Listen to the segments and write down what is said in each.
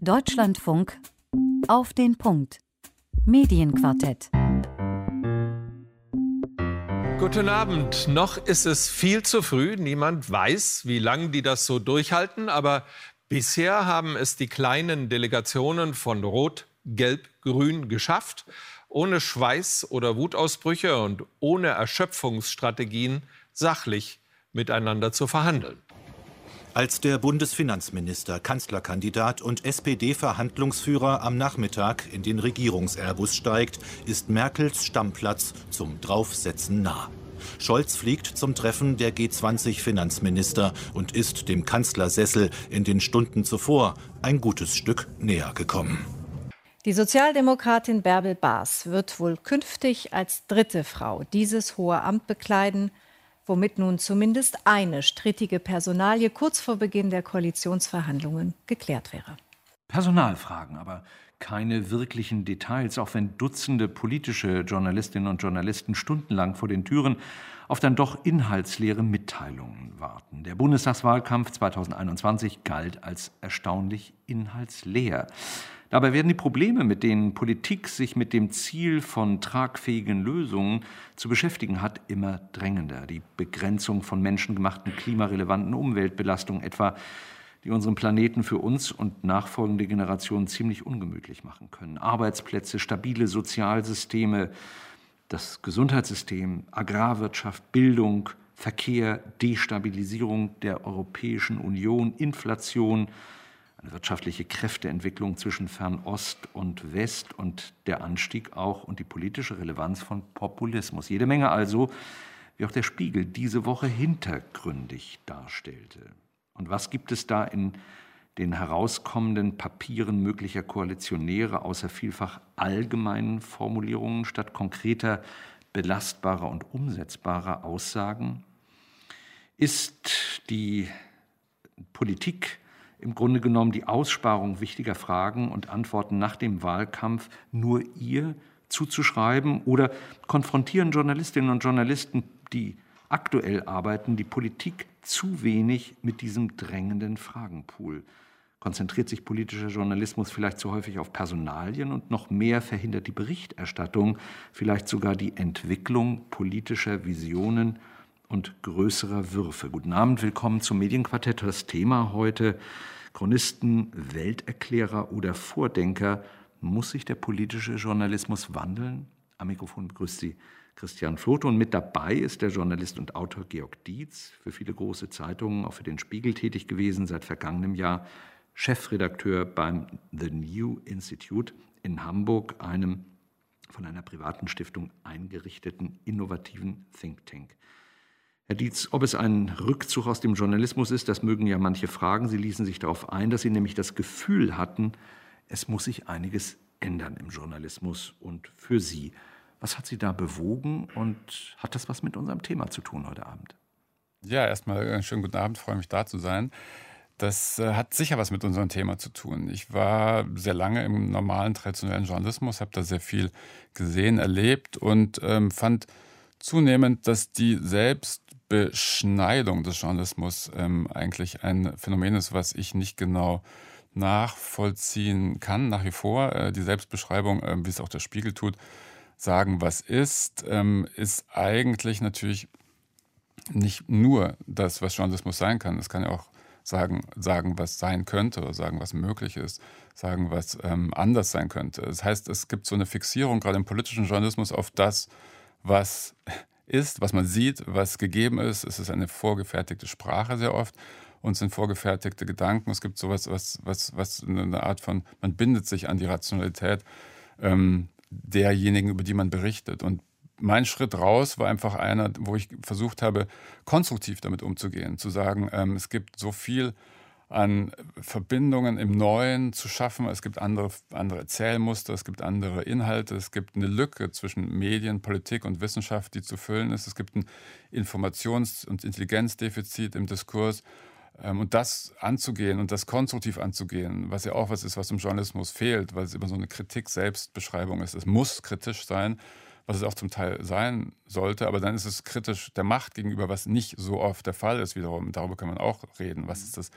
Deutschlandfunk auf den Punkt. Medienquartett. Guten Abend. Noch ist es viel zu früh. Niemand weiß, wie lange die das so durchhalten. Aber bisher haben es die kleinen Delegationen von Rot, Gelb, Grün geschafft, ohne Schweiß oder Wutausbrüche und ohne Erschöpfungsstrategien sachlich miteinander zu verhandeln. Als der Bundesfinanzminister, Kanzlerkandidat und SPD-Verhandlungsführer am Nachmittag in den Regierungsairbus steigt, ist Merkels Stammplatz zum Draufsetzen nah. Scholz fliegt zum Treffen der G20-Finanzminister und ist dem Kanzlersessel in den Stunden zuvor ein gutes Stück näher gekommen. Die Sozialdemokratin Bärbel Baas wird wohl künftig als dritte Frau dieses hohe Amt bekleiden womit nun zumindest eine strittige Personalie kurz vor Beginn der Koalitionsverhandlungen geklärt wäre. Personalfragen, aber keine wirklichen Details, auch wenn Dutzende politische Journalistinnen und Journalisten stundenlang vor den Türen auf dann doch inhaltsleere Mitteilungen warten. Der Bundestagswahlkampf 2021 galt als erstaunlich inhaltsleer. Dabei werden die Probleme, mit denen Politik sich mit dem Ziel von tragfähigen Lösungen zu beschäftigen hat, immer drängender. Die Begrenzung von menschengemachten klimarelevanten Umweltbelastungen etwa, die unseren Planeten für uns und nachfolgende Generationen ziemlich ungemütlich machen können. Arbeitsplätze, stabile Sozialsysteme, das Gesundheitssystem, Agrarwirtschaft, Bildung, Verkehr, Destabilisierung der Europäischen Union, Inflation, wirtschaftliche Kräfteentwicklung zwischen Fernost und West und der Anstieg auch und die politische Relevanz von Populismus. Jede Menge also, wie auch der Spiegel diese Woche hintergründig darstellte. Und was gibt es da in den herauskommenden Papieren möglicher Koalitionäre außer vielfach allgemeinen Formulierungen statt konkreter, belastbarer und umsetzbarer Aussagen? Ist die Politik im Grunde genommen die Aussparung wichtiger Fragen und Antworten nach dem Wahlkampf nur ihr zuzuschreiben oder konfrontieren Journalistinnen und Journalisten, die aktuell arbeiten, die Politik zu wenig mit diesem drängenden Fragenpool? Konzentriert sich politischer Journalismus vielleicht zu häufig auf Personalien und noch mehr verhindert die Berichterstattung, vielleicht sogar die Entwicklung politischer Visionen und größerer Würfe. Guten Abend, willkommen zum Medienquartett. Das Thema heute Chronisten, Welterklärer oder Vordenker. Muss sich der politische Journalismus wandeln? Am Mikrofon begrüßt Sie Christian Flote und mit dabei ist der Journalist und Autor Georg Dietz, für viele große Zeitungen, auch für den Spiegel tätig gewesen, seit vergangenem Jahr Chefredakteur beim The New Institute in Hamburg, einem von einer privaten Stiftung eingerichteten innovativen Think Tank. Herr Dietz, ob es ein Rückzug aus dem Journalismus ist, das mögen ja manche fragen. Sie ließen sich darauf ein, dass Sie nämlich das Gefühl hatten, es muss sich einiges ändern im Journalismus und für Sie. Was hat Sie da bewogen und hat das was mit unserem Thema zu tun heute Abend? Ja, erstmal einen schönen guten Abend, freue mich da zu sein. Das äh, hat sicher was mit unserem Thema zu tun. Ich war sehr lange im normalen, traditionellen Journalismus, habe da sehr viel gesehen, erlebt und ähm, fand zunehmend, dass die selbst Beschneidung des Journalismus ähm, eigentlich ein Phänomen ist, was ich nicht genau nachvollziehen kann, nach wie vor. Äh, die Selbstbeschreibung, äh, wie es auch der Spiegel tut, sagen, was ist, ähm, ist eigentlich natürlich nicht nur das, was Journalismus sein kann. Es kann ja auch sagen, sagen, was sein könnte oder sagen, was möglich ist, sagen, was ähm, anders sein könnte. Das heißt, es gibt so eine Fixierung gerade im politischen Journalismus auf das, was ist, was man sieht, was gegeben ist. Es ist eine vorgefertigte Sprache sehr oft und sind vorgefertigte Gedanken. Es gibt sowas, was, was, was eine Art von, man bindet sich an die Rationalität ähm, derjenigen, über die man berichtet. Und mein Schritt raus war einfach einer, wo ich versucht habe, konstruktiv damit umzugehen, zu sagen, ähm, es gibt so viel an Verbindungen im Neuen zu schaffen. Es gibt andere, andere Erzählmuster, es gibt andere Inhalte, es gibt eine Lücke zwischen Medien, Politik und Wissenschaft, die zu füllen ist. Es gibt ein Informations- und Intelligenzdefizit im Diskurs. Ähm, und das anzugehen und das konstruktiv anzugehen, was ja auch was ist, was im Journalismus fehlt, weil es immer so eine Kritik-Selbstbeschreibung ist. Es muss kritisch sein, was es auch zum Teil sein sollte, aber dann ist es kritisch der Macht gegenüber, was nicht so oft der Fall ist wiederum. Darüber kann man auch reden. Was ist das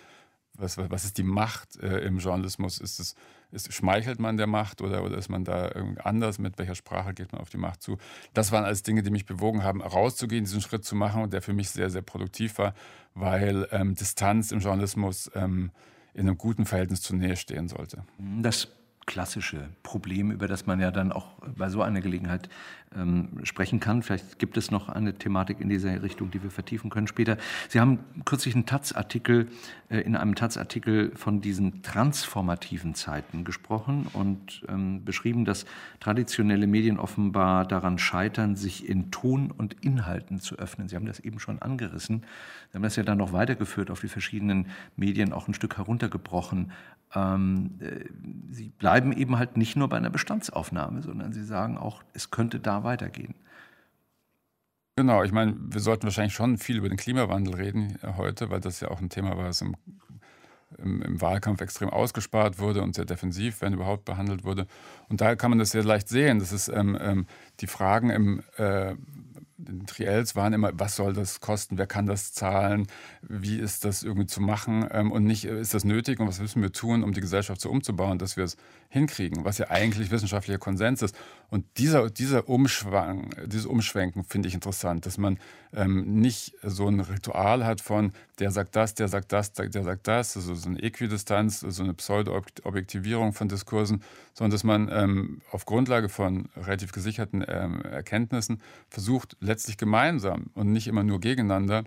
was, was ist die Macht äh, im Journalismus? Ist es, ist, schmeichelt man der Macht oder, oder ist man da anders? Mit welcher Sprache geht man auf die Macht zu? Das waren alles Dinge, die mich bewogen haben, rauszugehen, diesen Schritt zu machen und der für mich sehr, sehr produktiv war, weil ähm, Distanz im Journalismus ähm, in einem guten Verhältnis zur Nähe stehen sollte. Das klassische Problem, über das man ja dann auch bei so einer Gelegenheit ähm, sprechen kann. Vielleicht gibt es noch eine Thematik in dieser Richtung, die wir vertiefen können später. Sie haben kürzlich einen Taz-Artikel, äh, in einem Taz-Artikel von diesen transformativen Zeiten gesprochen und ähm, beschrieben, dass traditionelle Medien offenbar daran scheitern, sich in Ton und Inhalten zu öffnen. Sie haben das eben schon angerissen. Sie haben das ja dann noch weitergeführt auf die verschiedenen Medien, auch ein Stück heruntergebrochen ähm, äh, sie bleiben eben halt nicht nur bei einer Bestandsaufnahme, sondern sie sagen auch, es könnte da weitergehen. Genau, ich meine, wir sollten wahrscheinlich schon viel über den Klimawandel reden äh, heute, weil das ja auch ein Thema war, das im, im, im, Wahlkampf extrem ausgespart wurde und sehr defensiv, wenn überhaupt, behandelt wurde. Und daher kann man das sehr leicht sehen. Das ist ähm, ähm, die Fragen im äh, den Triels waren immer, was soll das kosten, wer kann das zahlen, wie ist das irgendwie zu machen? Ähm, und nicht, ist das nötig? Und was müssen wir tun, um die Gesellschaft so umzubauen, dass wir es hinkriegen, was ja eigentlich wissenschaftlicher Konsens ist. Und dieser, dieser Umschwang, dieses Umschwenken finde ich interessant, dass man ähm, nicht so ein Ritual hat von, der sagt das, der sagt das, der sagt das, also so eine Äquidistanz, so eine Pseudo-Objektivierung von Diskursen, sondern dass man ähm, auf Grundlage von relativ gesicherten ähm, Erkenntnissen versucht, letztlich gemeinsam und nicht immer nur gegeneinander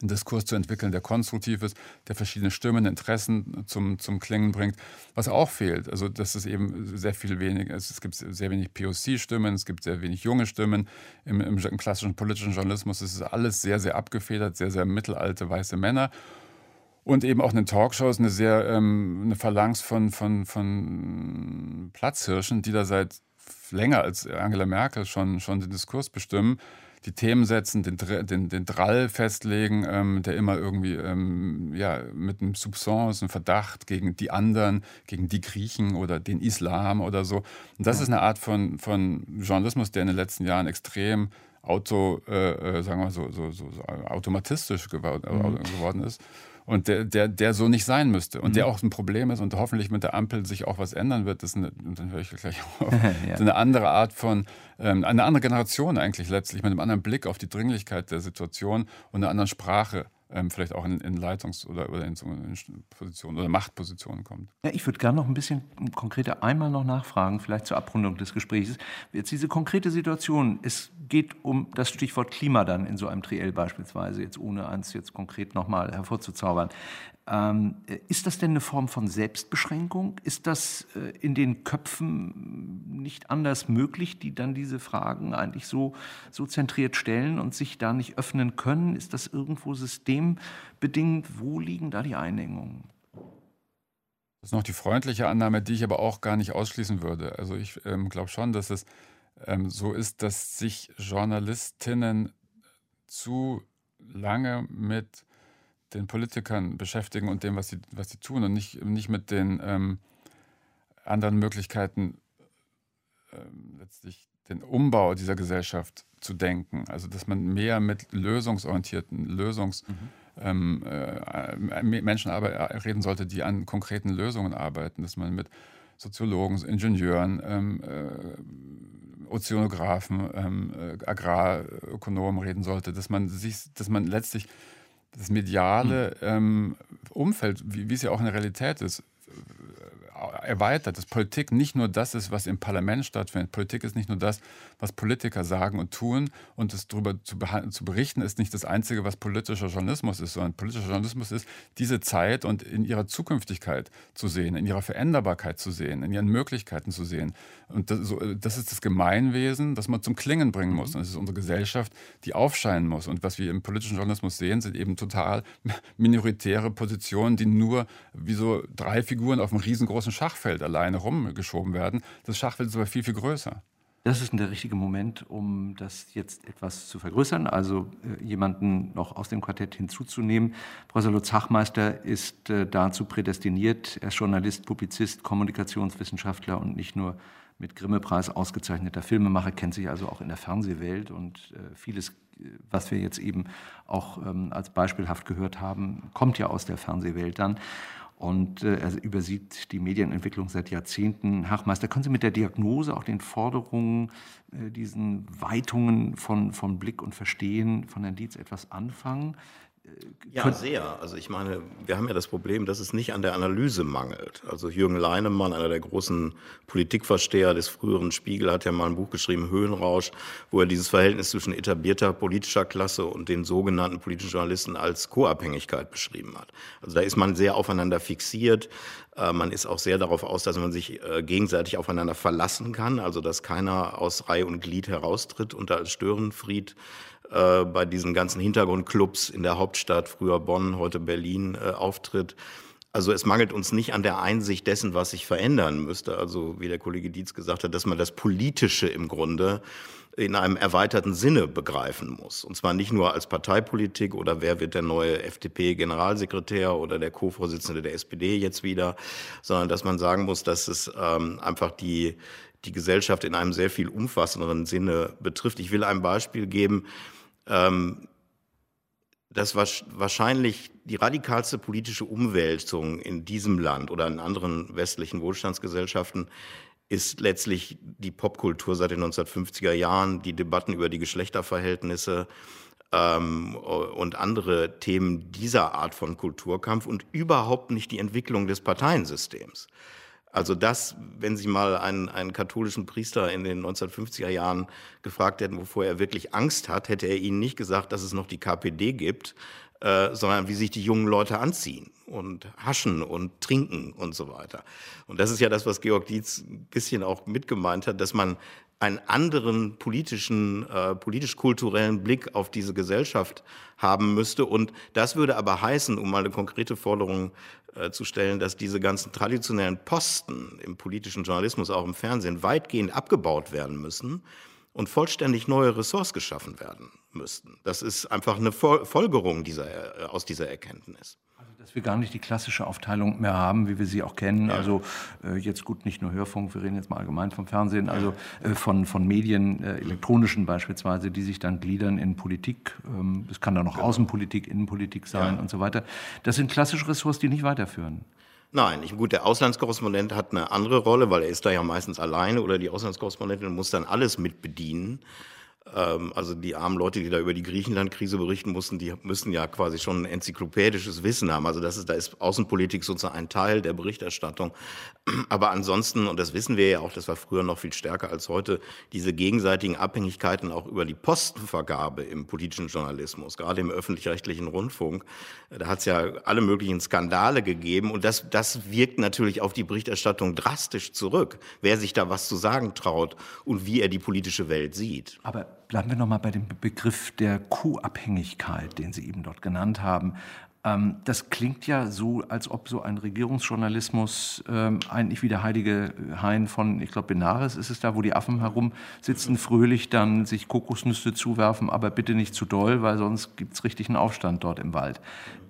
einen Diskurs zu entwickeln, der konstruktiv ist, der verschiedene Stimmen, Interessen zum, zum Klingen bringt, was auch fehlt. Also dass es eben sehr viel weniger ist. Es gibt sehr wenig POC-Stimmen, es gibt sehr wenig junge Stimmen. Im, im, klassischen politischen Journalismus ist es alles sehr, sehr abgefedert, sehr, sehr mittelalte weiße Männer. Und eben auch in den Talkshows eine sehr ähm, eine Phalanx von, von, von Platzhirschen, die da seit länger als Angela Merkel schon, schon den Diskurs bestimmen die Themen setzen, den, den, den Drall festlegen, ähm, der immer irgendwie ähm, ja, mit einem Soupçon, einem Verdacht gegen die anderen, gegen die Griechen oder den Islam oder so. Und das ist eine Art von, von Journalismus, der in den letzten Jahren extrem auto, äh, äh sagen wir so, so, so, so automatistisch geworden, mhm. geworden ist und der, der, der so nicht sein müsste und mhm. der auch ein Problem ist und hoffentlich mit der Ampel sich auch was ändern wird. Das ist eine, dann höre ich gleich auf. ja. eine andere Art von, ähm, eine andere Generation eigentlich letztlich, mit einem anderen Blick auf die Dringlichkeit der Situation und einer anderen Sprache ähm, vielleicht auch in, in Leitungs- oder, oder in so Positionen oder Machtpositionen kommt. Ja, ich würde gerne noch ein bisschen konkreter einmal noch nachfragen, vielleicht zur Abrundung des Gesprächs. Jetzt diese konkrete Situation, es geht um das Stichwort Klima dann in so einem Triell beispielsweise, jetzt ohne eins jetzt konkret nochmal hervorzuzaubern. Ähm, ist das denn eine Form von Selbstbeschränkung? Ist das äh, in den Köpfen nicht anders möglich, die dann diese Fragen eigentlich so, so zentriert stellen und sich da nicht öffnen können? Ist das irgendwo systembedingt? Wo liegen da die Einengungen? Das ist noch die freundliche Annahme, die ich aber auch gar nicht ausschließen würde. Also ich ähm, glaube schon, dass es ähm, so ist, dass sich Journalistinnen zu lange mit den Politikern beschäftigen und dem, was sie, was sie tun und nicht, nicht mit den ähm, anderen Möglichkeiten, ähm, letztlich den Umbau dieser Gesellschaft zu denken. Also, dass man mehr mit lösungsorientierten, Lösungs- mhm. ähm, äh, Menschen reden sollte, die an konkreten Lösungen arbeiten, dass man mit Soziologen, Ingenieuren, ähm, äh, Ozeanographen, ähm, äh, Agrarökonomen reden sollte, dass man sich, dass man letztlich das mediale ähm, Umfeld, wie, wie es ja auch in der Realität ist, erweitert, dass Politik nicht nur das ist, was im Parlament stattfindet. Politik ist nicht nur das, was Politiker sagen und tun und es darüber zu, zu, berichten, ist nicht das Einzige, was politischer Journalismus ist, sondern politischer Journalismus ist, diese Zeit und in ihrer Zukünftigkeit zu sehen, in ihrer Veränderbarkeit zu sehen, in ihren Möglichkeiten zu sehen. Und das, so, das ist das Gemeinwesen, das man zum Klingen bringen muss. Und es ist unsere Gesellschaft, die aufscheinen muss. Und was wir im politischen Journalismus sehen, sind eben total minoritäre Positionen, die nur wie so drei Figuren auf einem riesengroßen Schachfeld alleine rumgeschoben werden. Das Schachfeld ist aber viel, viel größer. Das ist der richtige Moment, um das jetzt etwas zu vergrößern, also äh, jemanden noch aus dem Quartett hinzuzunehmen. Professor Lutz Hachmeister ist äh, dazu prädestiniert. Er ist Journalist, Publizist, Kommunikationswissenschaftler und nicht nur mit Grimme-Preis ausgezeichneter Filmemacher, kennt sich also auch in der Fernsehwelt und äh, vieles, was wir jetzt eben auch ähm, als beispielhaft gehört haben, kommt ja aus der Fernsehwelt dann. Und äh, er übersieht die Medienentwicklung seit Jahrzehnten. Hachmeister, können Sie mit der Diagnose, auch den Forderungen, äh, diesen Weitungen von, von Blick und Verstehen von Herrn Dietz etwas anfangen? Ja, sehr. Also ich meine, wir haben ja das Problem, dass es nicht an der Analyse mangelt. Also Jürgen Leinemann, einer der großen Politikversteher des früheren Spiegel, hat ja mal ein Buch geschrieben, Höhenrausch, wo er dieses Verhältnis zwischen etablierter politischer Klasse und den sogenannten politischen Journalisten als Co-Abhängigkeit beschrieben hat. Also da ist man sehr aufeinander fixiert. Äh, man ist auch sehr darauf aus, dass man sich äh, gegenseitig aufeinander verlassen kann, also dass keiner aus Reihe und Glied heraustritt und da als Störenfried äh, bei diesen ganzen Hintergrundclubs in der Hauptstadt, früher Bonn, heute Berlin, äh, auftritt. Also es mangelt uns nicht an der Einsicht dessen, was sich verändern müsste. Also wie der Kollege Dietz gesagt hat, dass man das Politische im Grunde in einem erweiterten Sinne begreifen muss. Und zwar nicht nur als Parteipolitik oder wer wird der neue FDP-Generalsekretär oder der Co-Vorsitzende der SPD jetzt wieder, sondern dass man sagen muss, dass es ähm, einfach die, die Gesellschaft in einem sehr viel umfassenderen Sinne betrifft. Ich will ein Beispiel geben ähm, dass wahrscheinlich die radikalste politische Umwälzung in diesem Land oder in anderen westlichen Wohlstandsgesellschaften ist letztlich die Popkultur seit den 1950er Jahren, die Debatten über die Geschlechterverhältnisse ähm, und andere Themen dieser Art von Kulturkampf und überhaupt nicht die Entwicklung des Parteiensystems. Also das, wenn Sie mal einen, einen katholischen Priester in den 1950er Jahren gefragt hätten, wovor er wirklich Angst hat, hätte er Ihnen nicht gesagt, dass es noch die KPD gibt, äh, sondern wie sich die jungen Leute anziehen und haschen und trinken und so weiter. Und das ist ja das, was Georg Dietz ein bisschen auch mitgemeint hat, dass man einen anderen politischen, äh, politisch-kulturellen Blick auf diese Gesellschaft haben müsste. Und das würde aber heißen, um mal eine konkrete Forderung äh, zu stellen, dass diese ganzen traditionellen Posten im politischen Journalismus, auch im Fernsehen, weitgehend abgebaut werden müssen und vollständig neue Ressorts geschaffen werden müssten. Das ist einfach eine Folgerung dieser, äh, aus dieser Erkenntnis dass wir gar nicht die klassische Aufteilung mehr haben, wie wir sie auch kennen. Ja. Also äh, jetzt gut, nicht nur Hörfunk, wir reden jetzt mal allgemein vom Fernsehen, also äh, von, von Medien, äh, elektronischen beispielsweise, die sich dann gliedern in Politik. Ähm, es kann dann noch genau. Außenpolitik, Innenpolitik sein ja. und so weiter. Das sind klassische Ressorts, die nicht weiterführen. Nein, ich, gut, der Auslandskorrespondent hat eine andere Rolle, weil er ist da ja meistens alleine oder die Auslandskorrespondentin muss dann alles mit bedienen. Ähm, also die armen Leute, die da über die Griechenland-Krise berichten mussten, die müssen ja quasi schon ein enzyklopädisches Wissen haben. Also das ist, da ist Außenpolitik sozusagen ein Teil der Berichterstattung. Aber ansonsten, und das wissen wir ja auch, das war früher noch viel stärker als heute, diese gegenseitigen Abhängigkeiten auch über die Postenvergabe im politischen Journalismus, gerade im öffentlich-rechtlichen Rundfunk, da hat es ja alle möglichen Skandale gegeben und das, das wirkt natürlich auf die Berichterstattung drastisch zurück, wer sich da was zu sagen traut und wie er die politische Welt sieht. Aber bleiben wir noch mal bei dem Begriff der Co-Abhängigkeit, den Sie eben dort genannt haben. Ähm, das klingt ja so, als ob so ein Regierungsjournalismus ähm, eigentlich wie der heilige Hain von, ich glaube, Benares ist es da, wo die Affen herumsitzen, fröhlich dann sich Kokosnüsse zuwerfen, aber bitte nicht zu doll, weil sonst gibt es richtig einen Aufstand dort im Wald.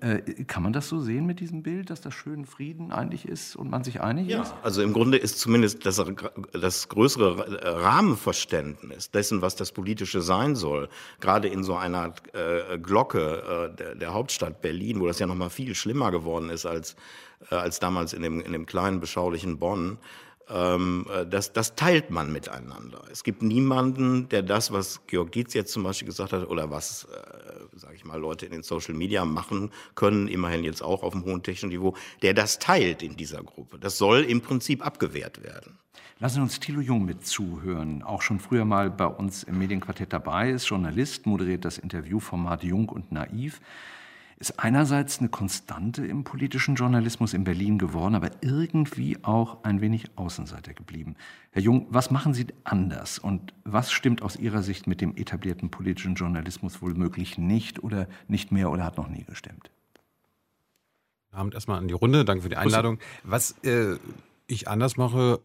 Äh, kann man das so sehen mit diesem Bild, dass das schön Frieden eigentlich ist und man sich einig ja, ist? Also im Grunde ist zumindest das, das größere Rahmenverständnis dessen, was das Politische sein soll, gerade in so einer äh, Glocke äh, der, der Hauptstadt Berlin, wo das ja noch mal viel schlimmer geworden ist als, äh, als damals in dem, in dem kleinen, beschaulichen Bonn, ähm, äh, das, das teilt man miteinander. Es gibt niemanden, der das, was Georg Dietz jetzt zum Beispiel gesagt hat, oder was, äh, sage ich mal, Leute in den Social Media machen können, immerhin jetzt auch auf dem hohen technischen Niveau, der das teilt in dieser Gruppe. Das soll im Prinzip abgewehrt werden. Lassen Sie uns Thilo Jung mit zuhören. Auch schon früher mal bei uns im Medienquartett dabei ist, Journalist, moderiert das Interviewformat Jung und Naiv ist einerseits eine Konstante im politischen Journalismus in Berlin geworden, aber irgendwie auch ein wenig Außenseiter geblieben. Herr Jung, was machen Sie anders und was stimmt aus Ihrer Sicht mit dem etablierten politischen Journalismus wohl möglich nicht oder nicht mehr oder hat noch nie gestimmt? Abend erstmal an die Runde, danke für die Einladung. Was äh, ich anders mache,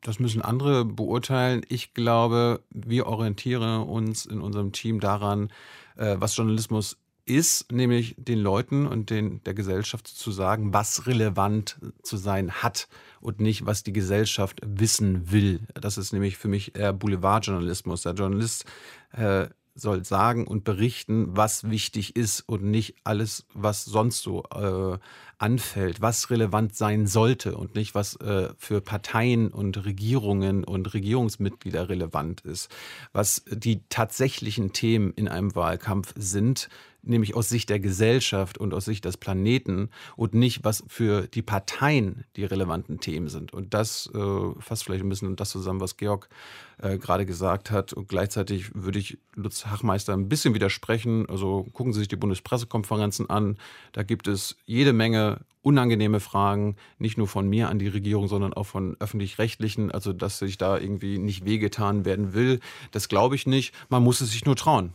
das müssen andere beurteilen. Ich glaube, wir orientieren uns in unserem Team daran, äh, was Journalismus ist, nämlich den Leuten und den, der Gesellschaft zu sagen, was relevant zu sein hat und nicht, was die Gesellschaft wissen will. Das ist nämlich für mich eher Boulevardjournalismus. Der Journalist äh, soll sagen und berichten, was wichtig ist und nicht alles, was sonst so äh, anfällt, was relevant sein sollte und nicht, was äh, für Parteien und Regierungen und Regierungsmitglieder relevant ist, was die tatsächlichen Themen in einem Wahlkampf sind, nämlich aus Sicht der Gesellschaft und aus Sicht des Planeten und nicht, was für die Parteien die relevanten Themen sind. Und das äh, fasst vielleicht ein bisschen das zusammen, was Georg äh, gerade gesagt hat. Und gleichzeitig würde ich Lutz Hachmeister ein bisschen widersprechen. Also gucken Sie sich die Bundespressekonferenzen an. Da gibt es jede Menge unangenehme Fragen, nicht nur von mir an die Regierung, sondern auch von öffentlich-rechtlichen. Also, dass sich da irgendwie nicht wehgetan werden will, das glaube ich nicht. Man muss es sich nur trauen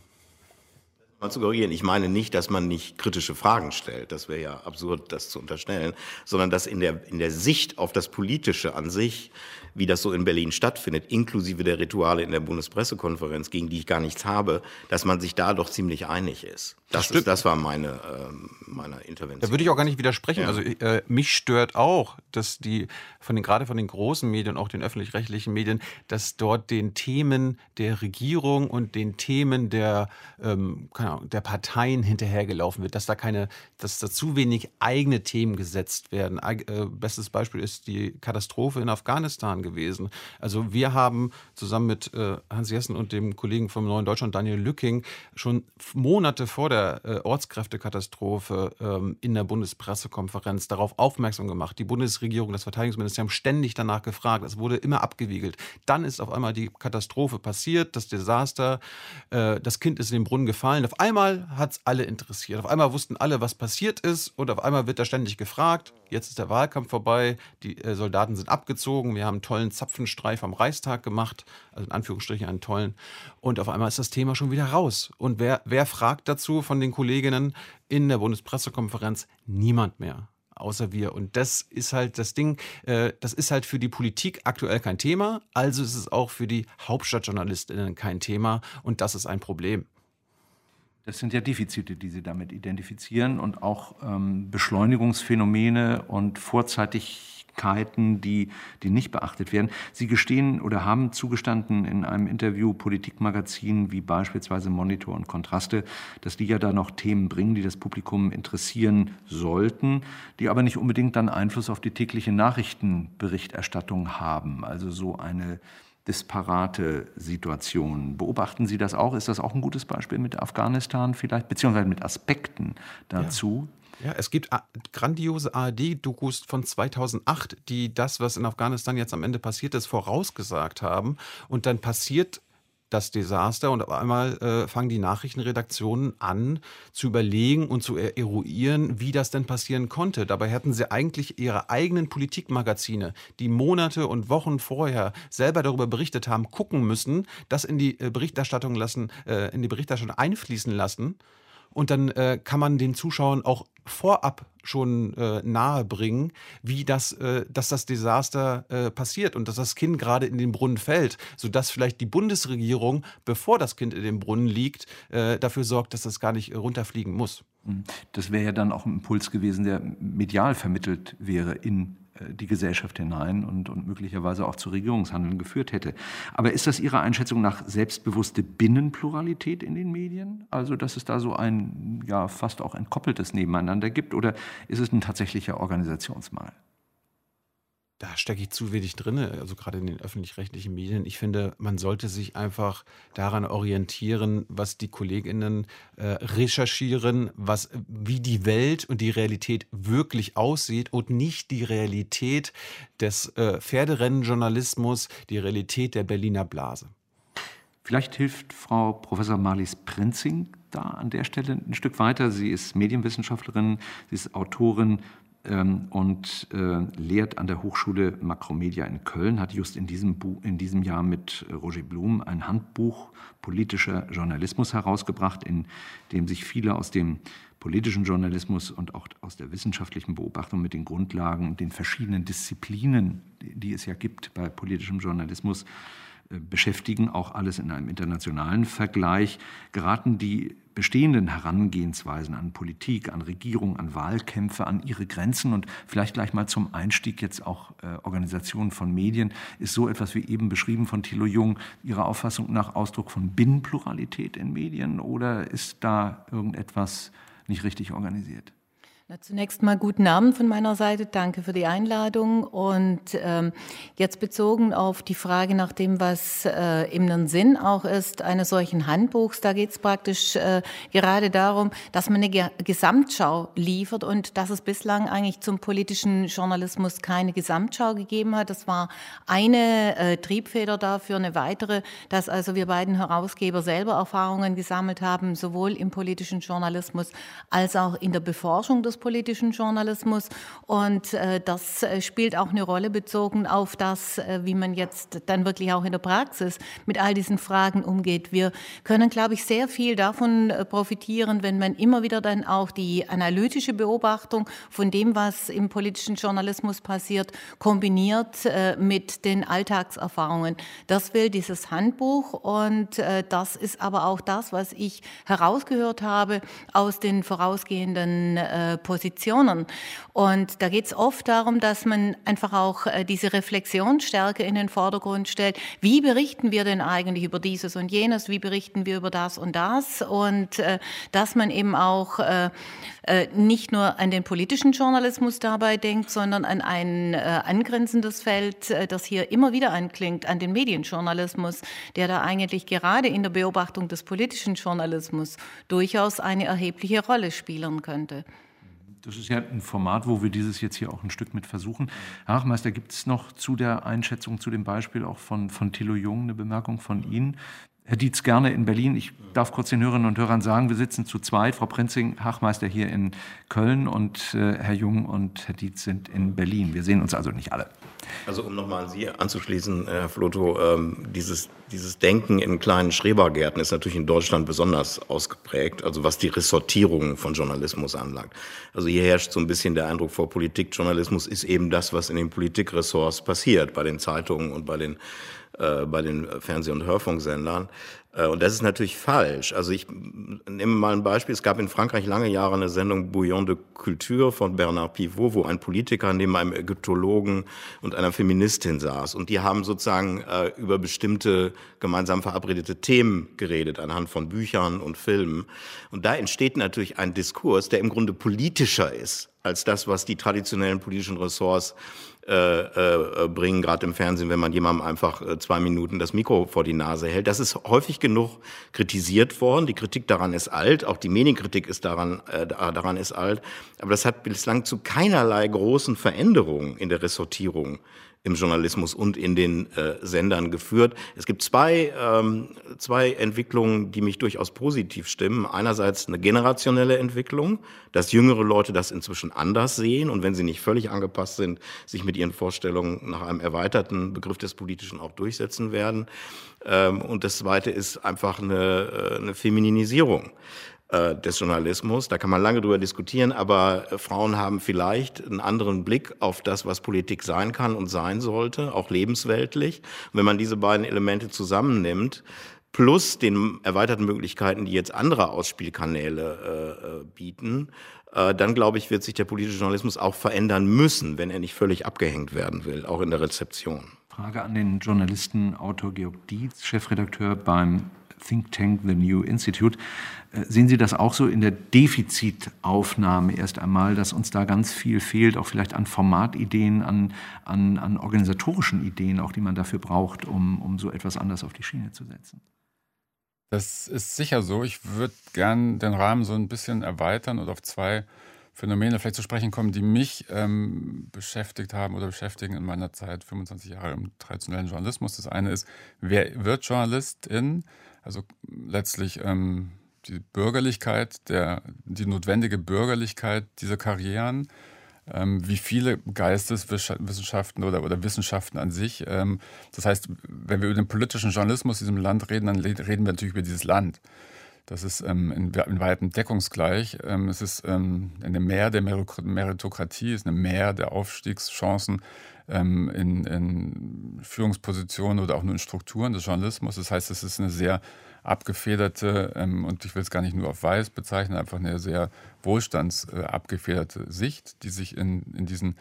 mal zu korrigieren. Ich meine nicht, dass man nicht kritische Fragen stellt. Das wäre ja absurd, das zu unterstellen. Sondern dass in der, in der Sicht auf das Politische an sich, wie das so in Berlin stattfindet, inklusive der Rituale in der Bundespressekonferenz, gegen die ich gar nichts habe, dass man sich da doch ziemlich einig ist. Das, das, ist, das war meine, äh, meine Intervention. Da würde ich auch gar nicht widersprechen. Ja. Also äh, mich stört auch, dass die von den gerade von den großen Medien, auch den öffentlich-rechtlichen Medien, dass dort den Themen der Regierung und den Themen der, ähm, Ahnung, der Parteien hinterhergelaufen wird, dass da keine, dass da zu wenig eigene Themen gesetzt werden. Äh, bestes Beispiel ist die Katastrophe in Afghanistan gewesen. Also wir haben zusammen mit äh, Hans Jessen und dem Kollegen vom Neuen Deutschland, Daniel Lücking, schon Monate vor der äh, Ortskräftekatastrophe ähm, in der Bundespressekonferenz darauf aufmerksam gemacht. Die Bundesregierung, das Verteidigungsministerium ständig danach gefragt. Es wurde immer abgewiegelt. Dann ist auf einmal die Katastrophe passiert, das Desaster. Äh, das Kind ist in den Brunnen gefallen. Auf einmal hat es alle interessiert. Auf einmal wussten alle, was passiert ist. Und auf einmal wird da ständig gefragt. Jetzt ist der Wahlkampf vorbei. Die äh, Soldaten sind abgezogen. Wir haben tollen Zapfenstreif am Reichstag gemacht. Also in Anführungsstrichen einen tollen. Und auf einmal ist das Thema schon wieder raus. Und wer, wer fragt dazu von den Kolleginnen in der Bundespressekonferenz? Niemand mehr außer wir. Und das ist halt das Ding, äh, das ist halt für die Politik aktuell kein Thema, also ist es auch für die Hauptstadtjournalistinnen kein Thema und das ist ein Problem. Das sind ja Defizite, die Sie damit identifizieren und auch ähm, Beschleunigungsphänomene und vorzeitig Möglichkeiten, die, die nicht beachtet werden. Sie gestehen oder haben zugestanden in einem Interview Politikmagazinen wie beispielsweise Monitor und Kontraste, dass die ja da noch Themen bringen, die das Publikum interessieren sollten, die aber nicht unbedingt dann Einfluss auf die tägliche Nachrichtenberichterstattung haben. Also so eine disparate Situation. Beobachten Sie das auch? Ist das auch ein gutes Beispiel mit Afghanistan vielleicht, beziehungsweise mit Aspekten dazu? Ja, es gibt grandiose ARD-Dokus von 2008, die das, was in Afghanistan jetzt am Ende passiert ist, vorausgesagt haben. Und dann passiert das Desaster und auf einmal äh, fangen die Nachrichtenredaktionen an zu überlegen und zu eruieren, wie das denn passieren konnte. Dabei hätten sie eigentlich ihre eigenen Politikmagazine, die Monate und Wochen vorher selber darüber berichtet haben, gucken müssen, das in die äh, Berichterstattung lassen, äh, in die Berichterstattung einfließen lassen und dann äh, kann man den Zuschauern auch vorab schon äh, nahe bringen, wie das, äh, dass das Desaster äh, passiert und dass das Kind gerade in den Brunnen fällt, sodass vielleicht die Bundesregierung, bevor das Kind in dem Brunnen liegt, äh, dafür sorgt, dass das gar nicht runterfliegen muss. Das wäre ja dann auch ein Impuls gewesen, der medial vermittelt wäre in die Gesellschaft hinein und, und möglicherweise auch zu Regierungshandeln geführt hätte. Aber ist das Ihrer Einschätzung nach selbstbewusste Binnenpluralität in den Medien? Also, dass es da so ein ja fast auch entkoppeltes Nebeneinander gibt? Oder ist es ein tatsächlicher Organisationsmangel? Da stecke ich zu wenig drin, also gerade in den öffentlich-rechtlichen Medien. Ich finde, man sollte sich einfach daran orientieren, was die KollegInnen äh, recherchieren, was, wie die Welt und die Realität wirklich aussieht und nicht die Realität des äh, Pferderennenjournalismus, die Realität der Berliner Blase. Vielleicht hilft Frau Professor Marlies Prinzing da an der Stelle ein Stück weiter. Sie ist Medienwissenschaftlerin, sie ist Autorin und äh, lehrt an der Hochschule Makromedia in Köln, hat just in diesem, Buch, in diesem Jahr mit Roger Blum ein Handbuch politischer Journalismus herausgebracht, in dem sich viele aus dem politischen Journalismus und auch aus der wissenschaftlichen Beobachtung mit den Grundlagen und den verschiedenen Disziplinen, die es ja gibt bei politischem Journalismus, äh, beschäftigen, auch alles in einem internationalen Vergleich. Geraten die bestehenden Herangehensweisen an Politik, an Regierung, an Wahlkämpfe, an ihre Grenzen und vielleicht gleich mal zum Einstieg jetzt auch äh, Organisationen von Medien, ist so etwas wie eben beschrieben von Thilo Jung Ihrer Auffassung nach Ausdruck von Binnenpluralität in Medien oder ist da irgendetwas nicht richtig organisiert? Na, zunächst mal guten Abend von meiner Seite. Danke für die Einladung. Und ähm, jetzt bezogen auf die Frage nach dem, was äh, im Sinn auch ist, eines solchen Handbuchs, da geht es praktisch äh, gerade darum, dass man eine Ge Gesamtschau liefert und dass es bislang eigentlich zum politischen Journalismus keine Gesamtschau gegeben hat. Das war eine äh, Triebfeder dafür, eine weitere, dass also wir beiden Herausgeber selber Erfahrungen gesammelt haben, sowohl im politischen Journalismus als auch in der Beforschung des politischen Journalismus. Und äh, das äh, spielt auch eine Rolle bezogen auf das, äh, wie man jetzt dann wirklich auch in der Praxis mit all diesen Fragen umgeht. Wir können, glaube ich, sehr viel davon äh, profitieren, wenn man immer wieder dann auch die analytische Beobachtung von dem, was im politischen Journalismus passiert, kombiniert äh, mit den Alltagserfahrungen. Das will dieses Handbuch und äh, das ist aber auch das, was ich herausgehört habe aus den vorausgehenden äh, Positionen. Und da geht es oft darum, dass man einfach auch äh, diese Reflexionsstärke in den Vordergrund stellt. Wie berichten wir denn eigentlich über dieses und jenes? Wie berichten wir über das und das? Und äh, dass man eben auch äh, nicht nur an den politischen Journalismus dabei denkt, sondern an ein angrenzendes Feld, das hier immer wieder anklingt, an den Medienjournalismus, der da eigentlich gerade in der Beobachtung des politischen Journalismus durchaus eine erhebliche Rolle spielen könnte. Das ist ja ein Format, wo wir dieses jetzt hier auch ein Stück mit versuchen. Herr Hachmeister, gibt es noch zu der Einschätzung, zu dem Beispiel auch von, von Thilo Jung eine Bemerkung von Ihnen? Herr Dietz gerne in Berlin. Ich darf kurz den Hörerinnen und Hörern sagen, wir sitzen zu zweit. Frau Prinzing, Hachmeister hier in Köln und äh, Herr Jung und Herr Dietz sind in Berlin. Wir sehen uns also nicht alle. Also um nochmal an Sie anzuschließen, Herr Floto, ähm, dieses, dieses Denken in kleinen Schrebergärten ist natürlich in Deutschland besonders ausgeprägt, also was die Ressortierung von Journalismus anlangt. Also hier herrscht so ein bisschen der Eindruck vor, Politikjournalismus ist eben das, was in den Politikressorts passiert, bei den Zeitungen und bei den äh, bei den Fernseh- und Hörfunksendern. Äh, und das ist natürlich falsch. Also ich nehme mal ein Beispiel. Es gab in Frankreich lange Jahre eine Sendung Bouillon de Culture von Bernard Pivot, wo ein Politiker neben einem Ägyptologen und einer Feministin saß. Und die haben sozusagen äh, über bestimmte gemeinsam verabredete Themen geredet, anhand von Büchern und Filmen. Und da entsteht natürlich ein Diskurs, der im Grunde politischer ist als das, was die traditionellen politischen Ressorts äh, äh, bringen, gerade im Fernsehen, wenn man jemandem einfach äh, zwei Minuten das Mikro vor die Nase hält. Das ist häufig genug kritisiert worden. Die Kritik daran ist alt, auch die Medienkritik ist daran, äh, daran ist alt. Aber das hat bislang zu keinerlei großen Veränderungen in der Ressortierung im Journalismus und in den äh, Sendern geführt. Es gibt zwei, ähm, zwei Entwicklungen, die mich durchaus positiv stimmen. Einerseits eine generationelle Entwicklung, dass jüngere Leute das inzwischen anders sehen und wenn sie nicht völlig angepasst sind, sich mit ihren Vorstellungen nach einem erweiterten Begriff des Politischen auch durchsetzen werden. Ähm, und das Zweite ist einfach eine, äh, eine Femininisierung äh, des Journalismus. Da kann man lange drüber diskutieren, aber äh, Frauen haben vielleicht einen anderen Blick auf das, was Politik sein kann und sein sollte, auch lebensweltlich. Und wenn man diese beiden Elemente zusammennimmt, plus den erweiterten Möglichkeiten, die jetzt andere Ausspielkanäle äh, äh bieten, äh, dann glaube ich, wird sich der politische Journalismus auch verändern müssen, wenn er nicht völlig abgehängt werden will, auch in der Rezeption. Frage an den Journalisten Autor Georg Dietz, Chefredakteur beim Think Tank The New Institute. Äh, sehen Sie das auch so in der Defizitaufnahme erst einmal, dass uns da ganz viel fehlt, auch vielleicht an Formatideen, an, an, an organisatorischen Ideen, auch die man dafür braucht, um, um so etwas anders auf die Schiene zu setzen? Das ist sicher so. Ich würde gern den Rahmen so ein bisschen erweitern und auf zwei Phänomene vielleicht zu sprechen kommen, die mich ähm, beschäftigt haben oder beschäftigen in meiner Zeit, 25 Jahre im traditionellen Journalismus. Das eine ist, wer wird Journalistin? Also letztlich ähm, die Bürgerlichkeit, der, die notwendige Bürgerlichkeit dieser Karrieren, ähm, wie viele Geisteswissenschaften oder, oder Wissenschaften an sich. Ähm, das heißt, wenn wir über den politischen Journalismus in diesem Land reden, dann reden wir natürlich über dieses Land. Das ist ähm, in, in weitem deckungsgleich. Ähm, es ist ähm, eine Mehr der Meritokratie, es ist eine Mehr der Aufstiegschancen ähm, in, in Führungspositionen oder auch nur in Strukturen des Journalismus. Das heißt, es ist eine sehr abgefederte, ähm, und ich will es gar nicht nur auf weiß bezeichnen, einfach eine sehr wohlstandsabgefederte äh, Sicht, die sich in, in diesen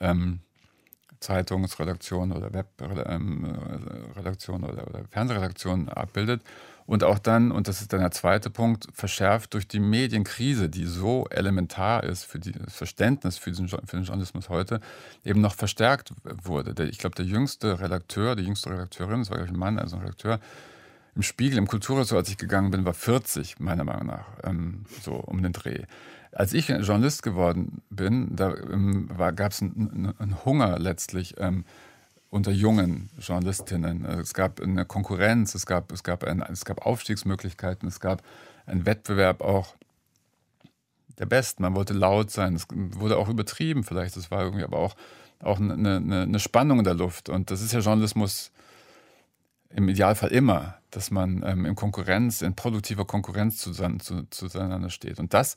ähm, Zeitungsredaktionen oder Webredaktionen oder, oder Fernsehredaktionen abbildet. Und auch dann, und das ist dann der zweite Punkt, verschärft durch die Medienkrise, die so elementar ist für die, das Verständnis für, diesen, für den Journalismus heute, eben noch verstärkt wurde. Der, ich glaube, der jüngste Redakteur, die jüngste Redakteurin, das war, glaube ich, ein Mann, also ein Redakteur, im Spiegel, im Kulturressort, als ich gegangen bin, war 40, meiner Meinung nach, ähm, so um den Dreh. Als ich Journalist geworden bin, da ähm, gab es einen, einen Hunger letztlich ähm, unter jungen Journalistinnen. Also es gab eine Konkurrenz, es gab, es, gab ein, es gab Aufstiegsmöglichkeiten, es gab einen Wettbewerb auch der Besten. Man wollte laut sein, es wurde auch übertrieben vielleicht, es war irgendwie aber auch, auch eine, eine, eine Spannung in der Luft. Und das ist ja Journalismus im Idealfall immer, dass man ähm, in Konkurrenz, in produktiver Konkurrenz zusammen, zu, zueinander steht. Und das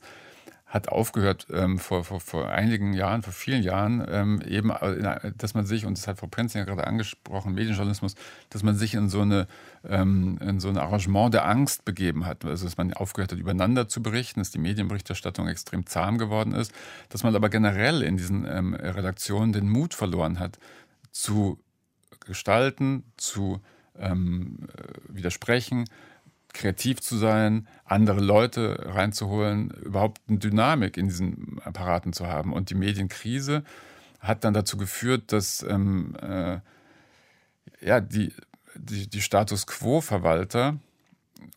hat aufgehört ähm, vor, vor, vor einigen Jahren, vor vielen Jahren, ähm, eben, äh, dass man sich, und das hat Frau Prinz ja gerade angesprochen, Medienjournalismus, dass man sich in so, eine, ähm, in so ein Arrangement der Angst begeben hat. Also, dass man aufgehört hat, übereinander zu berichten, dass die Medienberichterstattung extrem zahm geworden ist, dass man aber generell in diesen ähm, Redaktionen den Mut verloren hat, zu gestalten, zu ähm, äh, widersprechen, kreativ zu sein, andere Leute reinzuholen, überhaupt eine Dynamik in diesen Apparaten zu haben. Und die Medienkrise hat dann dazu geführt, dass ähm, äh, ja, die, die, die Status Quo-Verwalter,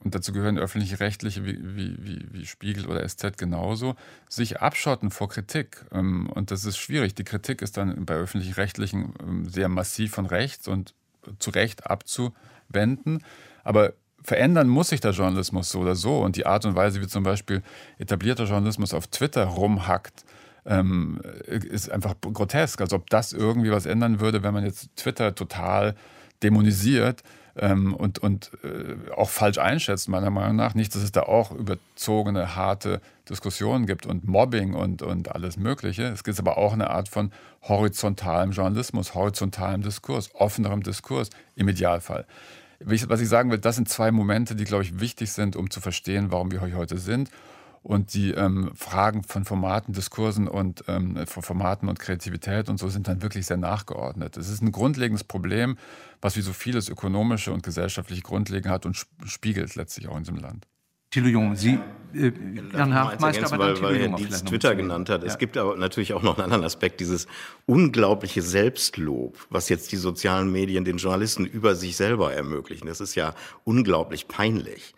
und dazu gehören öffentlich-rechtliche wie, wie, wie, Spiegel oder SZ genauso, sich abschotten vor Kritik. Ähm, und das ist schwierig. Die Kritik ist dann bei öffentlich-rechtlichen ähm, sehr massiv von rechts und zu Recht abzuwenden. Aber verändern muss sich der Journalismus so oder so. Und die Art und Weise, wie zum Beispiel etablierter Journalismus auf Twitter rumhackt, ähm, ist einfach grotesk. Als ob das irgendwie was ändern würde, wenn man jetzt Twitter total dämonisiert ähm, und, und äh, auch falsch einschätzt, meiner Meinung nach. Nicht, dass es da auch überzogene, harte Diskussionen gibt und Mobbing und, und alles Mögliche. Es gibt aber auch eine Art von horizontalem Journalismus, horizontalem Diskurs, offenerem Diskurs im Idealfall was ich sagen will, das sind zwei Momente, die, glaube ich, wichtig sind, um zu verstehen, warum wir heute sind. Und die ähm, Fragen von Formaten, Diskursen und ähm, von Formaten und Kreativität und so sind dann wirklich sehr nachgeordnet. Es ist ein grundlegendes Problem, was wie so vieles ökonomische und gesellschaftliche Grundlegend hat und spiegelt letztlich auch in diesem Land. Thilo Jung, Sie, äh, Jan Meister, aber weil, weil Herr Dietz Twitter genannt hat. Ja. Es gibt aber natürlich auch noch einen anderen Aspekt, dieses unglaubliche Selbstlob, was jetzt die sozialen Medien den Journalisten über sich selber ermöglichen. Das ist ja unglaublich peinlich.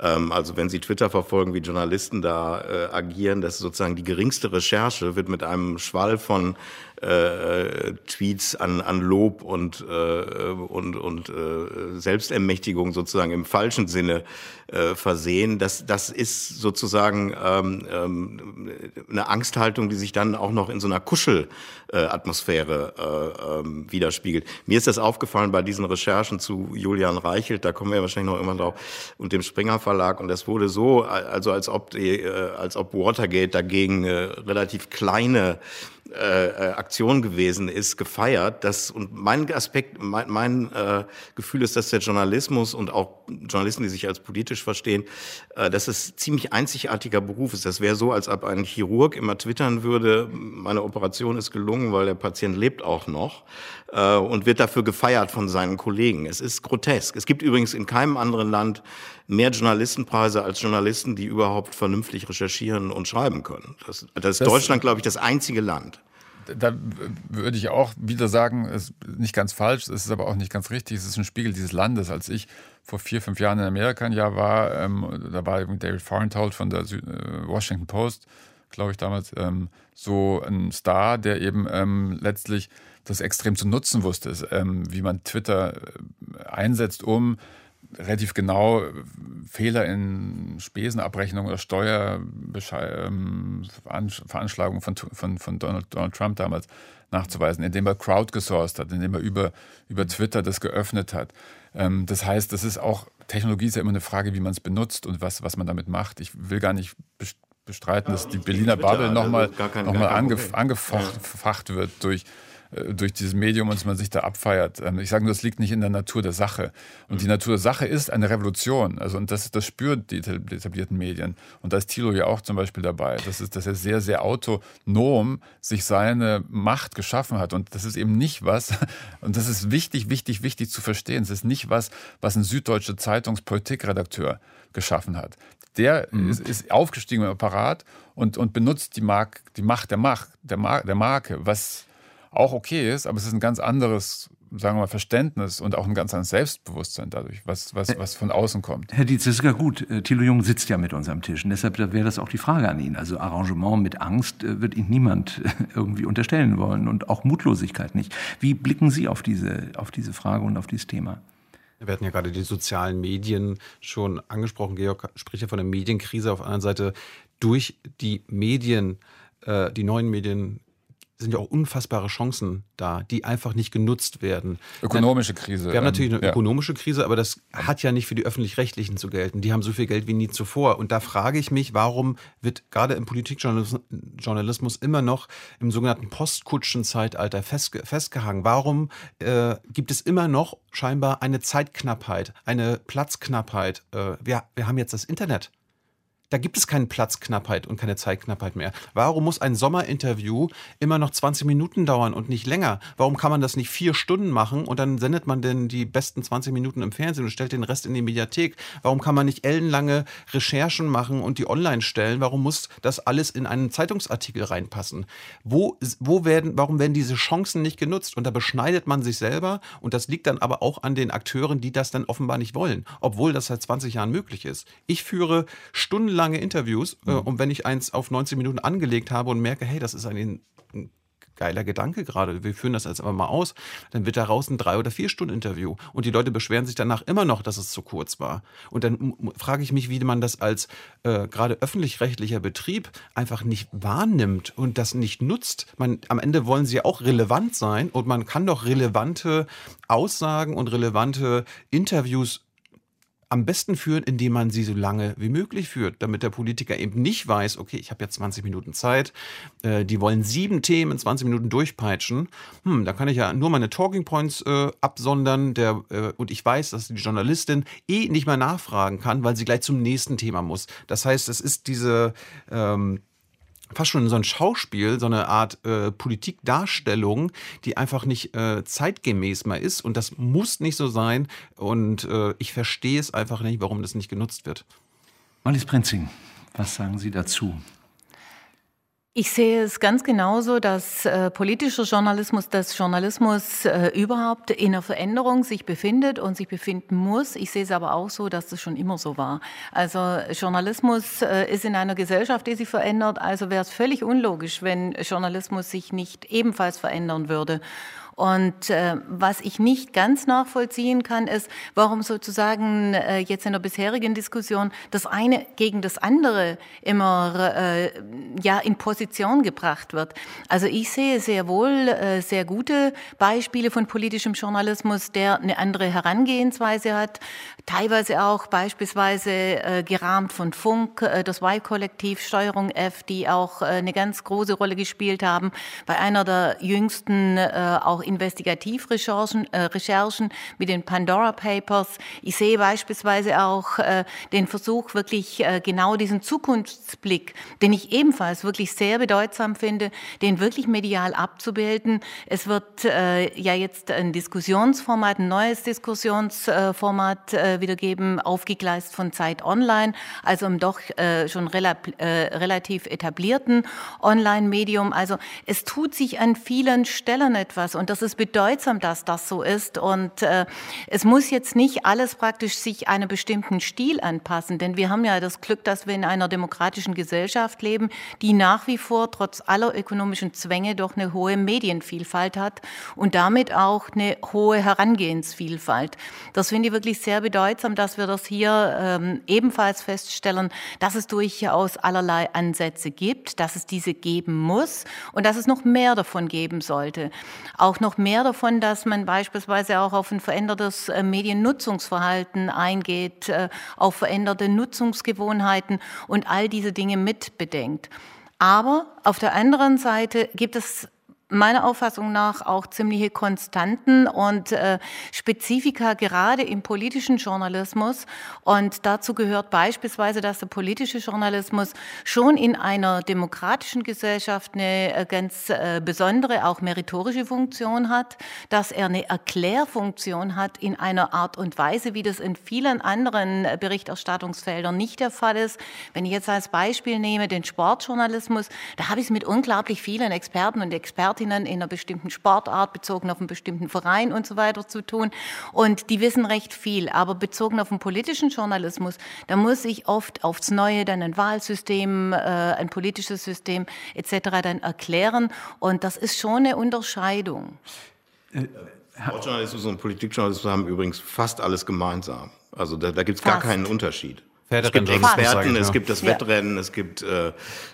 Ähm, also wenn Sie Twitter verfolgen, wie Journalisten da äh, agieren, das ist sozusagen die geringste Recherche, wird mit einem Schwall von äh, Tweets an, an Lob und, äh, und, und äh, Selbstermächtigung sozusagen im falschen Sinne äh, versehen. Das, das ist sozusagen ähm, ähm, eine Angsthaltung, die sich dann auch noch in so einer Kuschelatmosphäre äh, ähm, widerspiegelt. Mir ist das aufgefallen bei diesen Recherchen zu Julian Reichelt, da kommen wir wahrscheinlich noch irgendwann drauf, und dem Springer Verlag. Und das wurde so, also als ob, die, äh, als ob Watergate dagegen äh, relativ kleine äh, äh, Aktion gewesen ist, gefeiert. Das, und mein Aspekt, mein, mein äh, Gefühl ist, dass der Journalismus und auch Journalisten, die sich als politisch verstehen, äh, dass es ziemlich einzigartiger Beruf ist. Das wäre so, als ob ein Chirurg immer twittern würde, meine Operation ist gelungen, weil der Patient lebt auch noch äh, und wird dafür gefeiert von seinen Kollegen. Es ist grotesk. Es gibt übrigens in keinem anderen Land mehr Journalistenpreise als Journalisten, die überhaupt vernünftig recherchieren und schreiben können. Das, das ist das, Deutschland, glaube ich, das einzige Land. Da würde ich auch wieder sagen, ist nicht ganz falsch, es ist aber auch nicht ganz richtig. Es ist ein Spiegel dieses Landes. Als ich vor vier, fünf Jahren in Amerika ein Jahr war, ähm, da war David Farenthold von der äh, Washington Post, glaube ich damals, ähm, so ein Star, der eben ähm, letztlich das extrem zu nutzen wusste, ähm, wie man Twitter äh, einsetzt, um relativ genau Fehler in Spesenabrechnung oder Steuerveranschlagung ähm, von, von, von Donald, Donald Trump damals nachzuweisen, indem er crowdgesourced hat, indem er über, über Twitter das geöffnet hat. Ähm, das heißt, das ist auch Technologie ist ja immer eine Frage, wie man es benutzt und was, was man damit macht. Ich will gar nicht bestreiten, dass die Berliner Bubble nochmal noch angef angefacht ja. wird durch durch dieses Medium und man sich da abfeiert. Ähm, ich sage nur, das liegt nicht in der Natur der Sache. Und die Natur der Sache ist eine Revolution. Also, und das, das spüren die etablierten Medien. Und da ist Thilo ja auch zum Beispiel dabei. Das ist, dass er sehr, sehr autonom sich seine Macht geschaffen hat. Und das ist eben nicht was, und das ist wichtig, wichtig, wichtig zu verstehen. Es ist nicht was, was ein süddeutscher Zeitungspolitikredakteur geschaffen hat. Der mhm. ist, ist, aufgestiegen im Apparat und, und benutzt die, Mark, die Macht der Macht, der, Mar der Marke, was auch okay ist, aber es ist ein ganz anderes sagen wir mal, Verständnis und auch ein ganz anderes Selbstbewusstsein dadurch, was, was, was von außen kommt. Herr Dietz, das ist ja gut. Äh, Thilo Jung sitzt ja mit uns am Tisch und deshalb wäre das auch die Frage an ihn. Also Arrangement mit Angst äh, wird Ihnen niemand äh, irgendwie unterstellen wollen und auch Mutlosigkeit nicht. Wie blicken Sie auf diese, auf diese Frage und auf dieses Thema? Wir hatten ja gerade die sozialen Medien schon angesprochen. Georg spricht ja von der Medienkrise. Auf der anderen Seite durch die Medien, äh, die neuen Medien sind ja auch unfassbare Chancen da, die einfach nicht genutzt werden. Ökonomische Krise. Wir haben natürlich eine ja. ökonomische Krise, aber das hat ja nicht für die öffentlich-rechtlichen zu gelten. Die haben so viel Geld wie nie zuvor. Und da frage ich mich, warum wird gerade im Politikjournalismus immer noch im sogenannten Postkutschen-Zeitalter festge festgehangen? Warum äh, gibt es immer noch scheinbar eine Zeitknappheit, eine Platzknappheit? Äh, wir, wir haben jetzt das Internet. Da gibt es keine Platzknappheit und keine Zeitknappheit mehr. Warum muss ein Sommerinterview immer noch 20 Minuten dauern und nicht länger? Warum kann man das nicht vier Stunden machen und dann sendet man denn die besten 20 Minuten im Fernsehen und stellt den Rest in die Mediathek? Warum kann man nicht ellenlange Recherchen machen und die online stellen? Warum muss das alles in einen Zeitungsartikel reinpassen? Wo, wo werden, warum werden diese Chancen nicht genutzt? Und da beschneidet man sich selber und das liegt dann aber auch an den Akteuren, die das dann offenbar nicht wollen, obwohl das seit 20 Jahren möglich ist. Ich führe stundenlang lange Interviews. Äh, mhm. Und wenn ich eins auf 19 Minuten angelegt habe und merke, hey, das ist ein, ein geiler Gedanke gerade, wir führen das jetzt aber mal aus, dann wird daraus ein drei oder vier Stunden Interview. Und die Leute beschweren sich danach immer noch, dass es zu kurz war. Und dann frage ich mich, wie man das als äh, gerade öffentlich-rechtlicher Betrieb einfach nicht wahrnimmt und das nicht nutzt. Man, am Ende wollen sie auch relevant sein und man kann doch relevante Aussagen und relevante Interviews am besten führen, indem man sie so lange wie möglich führt, damit der Politiker eben nicht weiß, okay, ich habe jetzt 20 Minuten Zeit, äh, die wollen sieben Themen in 20 Minuten durchpeitschen. Hm, da kann ich ja nur meine Talking Points äh, absondern der, äh, und ich weiß, dass die Journalistin eh nicht mehr nachfragen kann, weil sie gleich zum nächsten Thema muss. Das heißt, es ist diese ähm, fast schon so ein Schauspiel, so eine Art äh, Politikdarstellung, die einfach nicht äh, zeitgemäß mehr ist. Und das muss nicht so sein. Und äh, ich verstehe es einfach nicht, warum das nicht genutzt wird. Marlies Prinzing, was sagen Sie dazu? Ich sehe es ganz genauso, dass äh, politischer Journalismus, dass Journalismus äh, überhaupt in einer Veränderung sich befindet und sich befinden muss. Ich sehe es aber auch so, dass das schon immer so war. Also Journalismus äh, ist in einer Gesellschaft, die sich verändert. Also wäre es völlig unlogisch, wenn Journalismus sich nicht ebenfalls verändern würde. Und äh, was ich nicht ganz nachvollziehen kann, ist, warum sozusagen äh, jetzt in der bisherigen Diskussion das eine gegen das andere immer äh, ja in Position gebracht wird. Also ich sehe sehr wohl äh, sehr gute Beispiele von politischem Journalismus, der eine andere Herangehensweise hat, teilweise auch beispielsweise äh, gerahmt von Funk, äh, das Y-Kollektiv, Steuerung F, die auch äh, eine ganz große Rolle gespielt haben. Bei einer der jüngsten äh, auch Investigativrecherchen äh, Recherchen mit den Pandora Papers. Ich sehe beispielsweise auch äh, den Versuch, wirklich äh, genau diesen Zukunftsblick, den ich ebenfalls wirklich sehr bedeutsam finde, den wirklich medial abzubilden. Es wird äh, ja jetzt ein Diskussionsformat, ein neues Diskussionsformat äh, wieder geben, aufgegleist von Zeit Online, also im doch äh, schon rela äh, relativ etablierten Online-Medium. Also es tut sich an vielen Stellen etwas und das ist bedeutsam, dass das so ist. Und äh, es muss jetzt nicht alles praktisch sich einem bestimmten Stil anpassen, denn wir haben ja das Glück, dass wir in einer demokratischen Gesellschaft leben, die nach wie vor trotz aller ökonomischen Zwänge doch eine hohe Medienvielfalt hat und damit auch eine hohe Herangehensvielfalt. Das finde ich wirklich sehr bedeutsam, dass wir das hier ähm, ebenfalls feststellen, dass es durchaus allerlei Ansätze gibt, dass es diese geben muss und dass es noch mehr davon geben sollte. Auch auch noch mehr davon, dass man beispielsweise auch auf ein verändertes äh, Mediennutzungsverhalten eingeht, äh, auf veränderte Nutzungsgewohnheiten und all diese Dinge mitbedenkt. Aber auf der anderen Seite gibt es meiner Auffassung nach auch ziemliche Konstanten und äh, Spezifika gerade im politischen Journalismus. Und dazu gehört beispielsweise, dass der politische Journalismus schon in einer demokratischen Gesellschaft eine äh, ganz äh, besondere, auch meritorische Funktion hat, dass er eine Erklärfunktion hat in einer Art und Weise, wie das in vielen anderen äh, Berichterstattungsfeldern nicht der Fall ist. Wenn ich jetzt als Beispiel nehme den Sportjournalismus, da habe ich es mit unglaublich vielen Experten und Experten Expertinnen in einer bestimmten Sportart, bezogen auf einen bestimmten Verein und so weiter zu tun. Und die wissen recht viel. Aber bezogen auf den politischen Journalismus, da muss ich oft aufs Neue dann ein Wahlsystem, äh, ein politisches System etc. dann erklären. Und das ist schon eine Unterscheidung. Äh, Sportjournalismus und Politikjournalismus haben übrigens fast alles gemeinsam. Also da, da gibt es gar keinen Unterschied. Es gibt Experten, es gibt das Wettrennen, es gibt äh,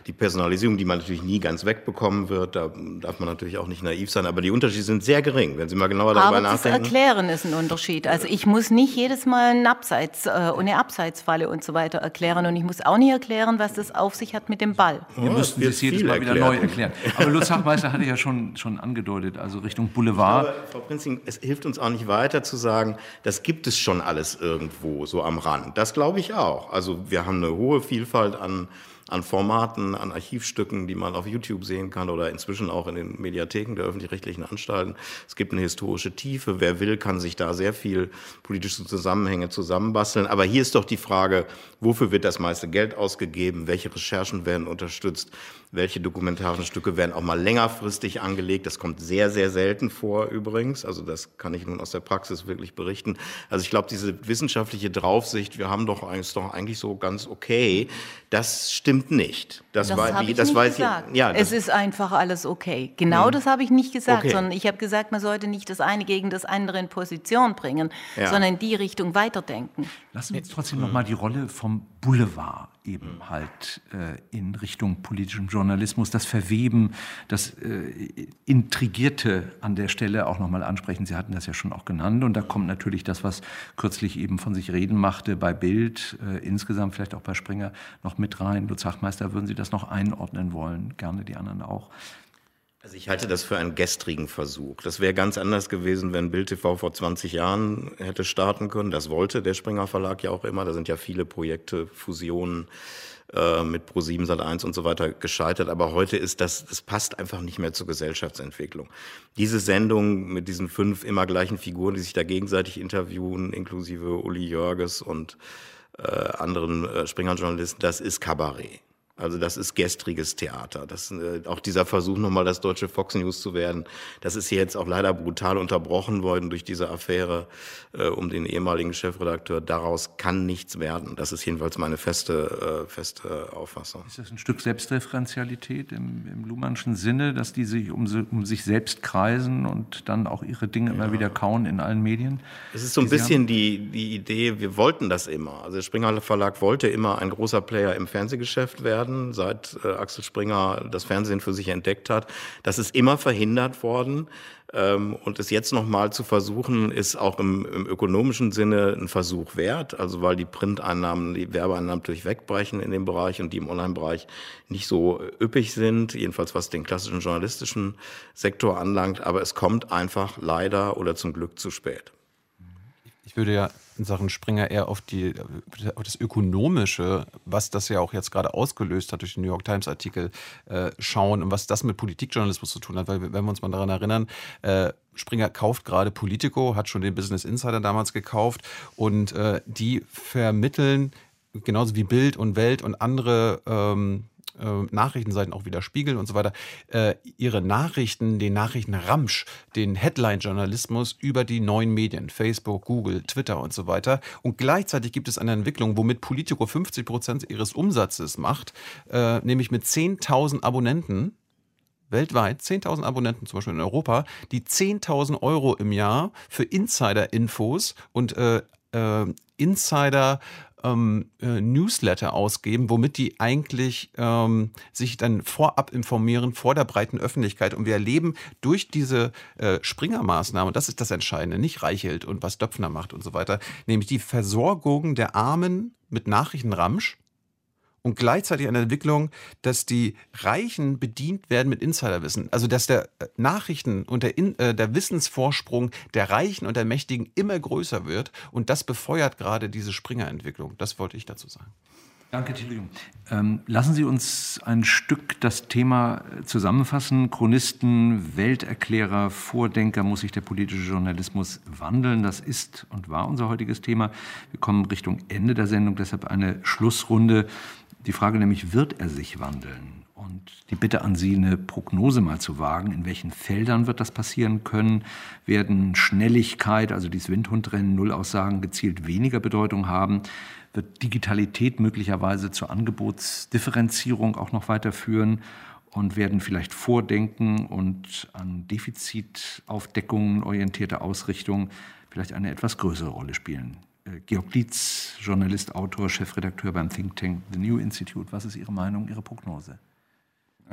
die Personalisierung, die man natürlich nie ganz wegbekommen wird. Da darf man natürlich auch nicht naiv sein, aber die Unterschiede sind sehr gering, wenn Sie mal genauer darüber aber nachdenken. Das Erklären ist ein Unterschied. Also ich muss nicht jedes Mal einen Abseits, äh, eine Abseitsfalle und so weiter erklären und ich muss auch nicht erklären, was das auf sich hat mit dem Ball. Oh, Wir müssten das jedes Mal wieder neu erklären. Aber Lutz Hachmeister hatte ja schon, schon angedeutet, also Richtung Boulevard. Glaube, Frau Prinzing, es hilft uns auch nicht weiter zu sagen, das gibt es schon alles irgendwo, so am Rand. Das glaube ich auch. Also wir haben eine hohe Vielfalt an an Formaten, an Archivstücken, die man auf YouTube sehen kann oder inzwischen auch in den Mediatheken der öffentlich-rechtlichen Anstalten. Es gibt eine historische Tiefe. Wer will, kann sich da sehr viel politische Zusammenhänge zusammenbasteln. Aber hier ist doch die Frage, wofür wird das meiste Geld ausgegeben? Welche Recherchen werden unterstützt? Welche dokumentarischen Stücke werden auch mal längerfristig angelegt? Das kommt sehr, sehr selten vor übrigens. Also das kann ich nun aus der Praxis wirklich berichten. Also ich glaube, diese wissenschaftliche Draufsicht, wir haben doch eigentlich, doch eigentlich so ganz okay. Das stimmt nicht. Das, das habe ich das nicht gesagt. Ich, ja, es ist einfach alles okay. Genau mhm. das habe ich nicht gesagt, okay. sondern ich habe gesagt, man sollte nicht das eine gegen das andere in Position bringen, ja. sondern in die Richtung weiterdenken. Lassen wir uns trotzdem noch mal die Rolle vom Boulevard eben halt äh, in Richtung politischem Journalismus, das Verweben, das äh, Intrigierte an der Stelle auch nochmal ansprechen. Sie hatten das ja schon auch genannt. Und da kommt natürlich das, was kürzlich eben von sich reden machte bei Bild, äh, insgesamt vielleicht auch bei Springer noch mit rein. Lutz Hachmeister, würden Sie das noch einordnen wollen? Gerne die anderen auch. Also ich halte das für einen gestrigen Versuch. Das wäre ganz anders gewesen, wenn Bild TV vor 20 Jahren hätte starten können. Das wollte der Springer Verlag ja auch immer. Da sind ja viele Projekte, Fusionen äh, mit Pro7 Sat1 und so weiter gescheitert. Aber heute ist das, das passt einfach nicht mehr zur Gesellschaftsentwicklung. Diese Sendung mit diesen fünf immer gleichen Figuren, die sich da gegenseitig interviewen, inklusive Uli Jörges und äh, anderen äh, Springer-Journalisten, das ist Kabarett. Also das ist gestriges Theater. Das, äh, auch dieser Versuch, nochmal das deutsche Fox News zu werden, das ist hier jetzt auch leider brutal unterbrochen worden durch diese Affäre äh, um den ehemaligen Chefredakteur. Daraus kann nichts werden. Das ist jedenfalls meine feste, äh, feste Auffassung. Ist das ein Stück Selbstreferenzialität im, im Luhmannschen Sinne, dass die sich um, um, sich selbst kreisen und dann auch ihre Dinge ja. immer wieder kauen in allen Medien? Es ist so ein bisschen die, die Idee, wir wollten das immer. Also der Springer Verlag wollte immer ein großer Player im Fernsehgeschäft werden werden, seit äh, Axel Springer das Fernsehen für sich entdeckt hat. Das ist immer verhindert worden. Ähm, und es jetzt nochmal zu versuchen, ist auch im, im, ökonomischen Sinne ein Versuch wert. Also weil die Printeinnahmen, die Werbeeinnahmen natürlich wegbrechen in dem Bereich und die im Online-Bereich nicht so üppig sind, jedenfalls was den klassischen journalistischen Sektor anlangt. Aber es kommt einfach leider oder zum Glück zu spät. Ich würde ja in Sachen Springer eher auf, die, auf das Ökonomische, was das ja auch jetzt gerade ausgelöst hat durch den New York Times-Artikel, äh, schauen und was das mit Politikjournalismus zu tun hat. Weil, wenn wir uns mal daran erinnern, äh, Springer kauft gerade Politico, hat schon den Business Insider damals gekauft und äh, die vermitteln genauso wie Bild und Welt und andere ähm, äh, Nachrichtenseiten auch wieder spiegeln und so weiter, äh, ihre Nachrichten, den Nachrichtenramsch, den Headline-Journalismus über die neuen Medien, Facebook, Google, Twitter und so weiter. Und gleichzeitig gibt es eine Entwicklung, womit Politico 50 Prozent ihres Umsatzes macht, äh, nämlich mit 10.000 Abonnenten weltweit 10.000 Abonnenten, zum Beispiel in Europa, die 10.000 Euro im Jahr für Insider-Infos und äh, äh, Insider ähm, äh, Newsletter ausgeben, womit die eigentlich ähm, sich dann vorab informieren vor der breiten Öffentlichkeit. Und wir erleben durch diese äh, Springer-Maßnahme, das ist das Entscheidende, nicht Reichelt und was Döpfner macht und so weiter, nämlich die Versorgung der Armen mit Nachrichtenramsch und gleichzeitig eine Entwicklung, dass die Reichen bedient werden mit Insiderwissen. Also dass der äh, Nachrichten und der, In äh, der Wissensvorsprung der Reichen und der Mächtigen immer größer wird. Und das befeuert gerade diese Springer-Entwicklung. Das wollte ich dazu sagen. Danke, Thilo ähm, Lassen Sie uns ein Stück das Thema äh, zusammenfassen. Chronisten, Welterklärer, Vordenker, muss sich der politische Journalismus wandeln? Das ist und war unser heutiges Thema. Wir kommen Richtung Ende der Sendung, deshalb eine Schlussrunde. Die Frage nämlich, wird er sich wandeln? Und die Bitte an Sie, eine Prognose mal zu wagen. In welchen Feldern wird das passieren können? Werden Schnelligkeit, also dieses Windhundrennen, Nullaussagen gezielt weniger Bedeutung haben? Wird Digitalität möglicherweise zur Angebotsdifferenzierung auch noch weiterführen? Und werden vielleicht Vordenken und an Defizitaufdeckungen orientierte Ausrichtung vielleicht eine etwas größere Rolle spielen? Äh, Georg Dietz, Journalist, Autor, Chefredakteur beim Think Tank The New Institute. Was ist Ihre Meinung, Ihre Prognose?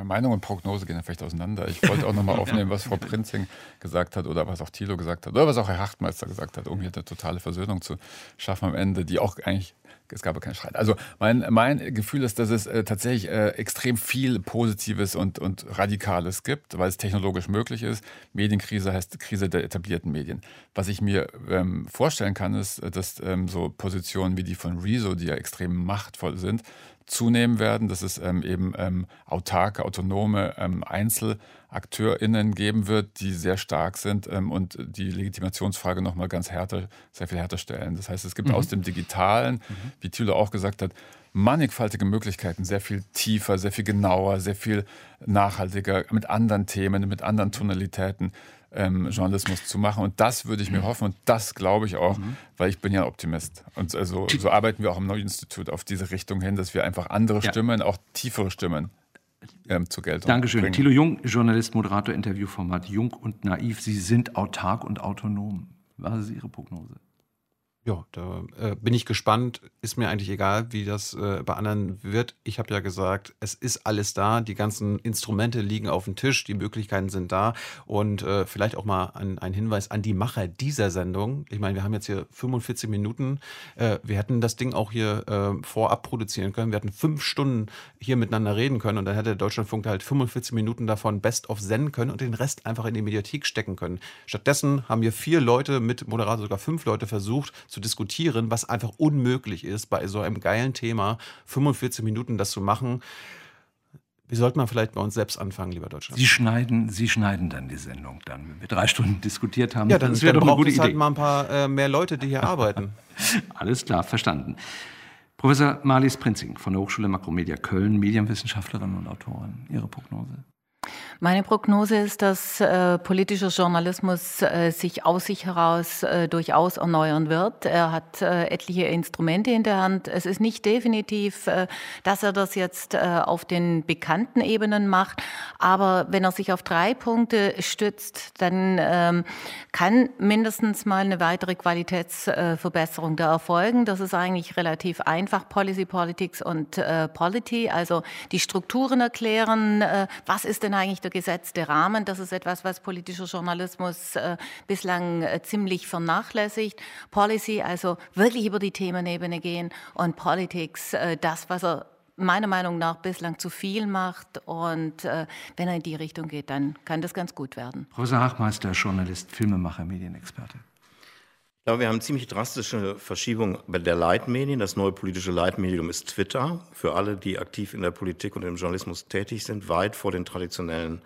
Meinung und Prognose gehen ja vielleicht auseinander. Ich wollte auch nochmal aufnehmen, was Frau Prinzing gesagt hat oder was auch Thilo gesagt hat oder was auch Herr Hachtmeister gesagt hat, um hier eine totale Versöhnung zu schaffen am Ende, die auch eigentlich es gab keinen Streit. Also mein, mein Gefühl ist, dass es äh, tatsächlich äh, extrem viel Positives und, und Radikales gibt, weil es technologisch möglich ist. Medienkrise heißt Krise der etablierten Medien. Was ich mir ähm, vorstellen kann, ist, dass ähm, so Positionen wie die von Rezo, die ja extrem machtvoll sind, zunehmen werden, dass es ähm, eben ähm, autarke, autonome ähm, EinzelakteurInnen geben wird, die sehr stark sind ähm, und die Legitimationsfrage nochmal ganz härter, sehr viel härter stellen. Das heißt, es gibt mhm. aus dem Digitalen, mhm. wie Thilo auch gesagt hat, mannigfaltige Möglichkeiten, sehr viel tiefer, sehr viel genauer, sehr viel nachhaltiger, mit anderen Themen, mit anderen Tonalitäten ähm, Journalismus zu machen. Und das würde ich mir mhm. hoffen und das glaube ich auch, mhm. weil ich bin ja Optimist. Und also, so arbeiten wir auch im Neue-Institut auf diese Richtung hin, dass wir einfach andere ja. Stimmen, auch tiefere Stimmen ähm, zur Geltung Dankeschön. bringen. Thilo Jung, Journalist, Moderator, Interviewformat Jung und Naiv. Sie sind autark und autonom. Was ist Ihre Prognose? Ja, da äh, bin ich gespannt. Ist mir eigentlich egal, wie das äh, bei anderen wird. Ich habe ja gesagt, es ist alles da. Die ganzen Instrumente liegen auf dem Tisch, die Möglichkeiten sind da. Und äh, vielleicht auch mal ein, ein, Hinweis an die Macher dieser Sendung. Ich meine, wir haben jetzt hier 45 Minuten. Äh, wir hätten das Ding auch hier äh, vorab produzieren können. Wir hätten fünf Stunden hier miteinander reden können und dann hätte der Deutschlandfunk halt 45 Minuten davon best of senden können und den Rest einfach in die Mediathek stecken können. Stattdessen haben wir vier Leute mit Moderator, sogar fünf Leute versucht, zu diskutieren, was einfach unmöglich ist, bei so einem geilen Thema 45 Minuten das zu machen. Wir sollten mal vielleicht bei uns selbst anfangen, lieber Deutschland. Sie schneiden, Sie schneiden dann die Sendung dann, wenn wir drei Stunden diskutiert haben. Ja, dann, das wäre doch eine gute Idee. halt mal ein paar äh, mehr Leute, die hier arbeiten. Alles klar, verstanden. Professor Marlies Prinzing von der Hochschule Makromedia Köln, Medienwissenschaftlerin und Autorin. Ihre Prognose? Meine Prognose ist, dass äh, politischer Journalismus äh, sich aus sich heraus äh, durchaus erneuern wird. Er hat äh, etliche Instrumente in der Hand. Es ist nicht definitiv, äh, dass er das jetzt äh, auf den bekannten Ebenen macht, aber wenn er sich auf drei Punkte stützt, dann ähm, kann mindestens mal eine weitere Qualitätsverbesserung da erfolgen. Das ist eigentlich relativ einfach, Policy, Politics und Polity, also die Strukturen erklären, was ist denn eigentlich der gesetzte Rahmen. Das ist etwas, was politischer Journalismus äh, bislang äh, ziemlich vernachlässigt. Policy, also wirklich über die Themenebene gehen und Politics, äh, das, was er meiner Meinung nach bislang zu viel macht. Und äh, wenn er in die Richtung geht, dann kann das ganz gut werden. Professor Hachmeister, Journalist, Filmemacher, Medienexperte. Ich glaube, wir haben ziemlich drastische Verschiebung bei der Leitmedien. Das neue politische Leitmedium ist Twitter. Für alle, die aktiv in der Politik und im Journalismus tätig sind, weit vor den traditionellen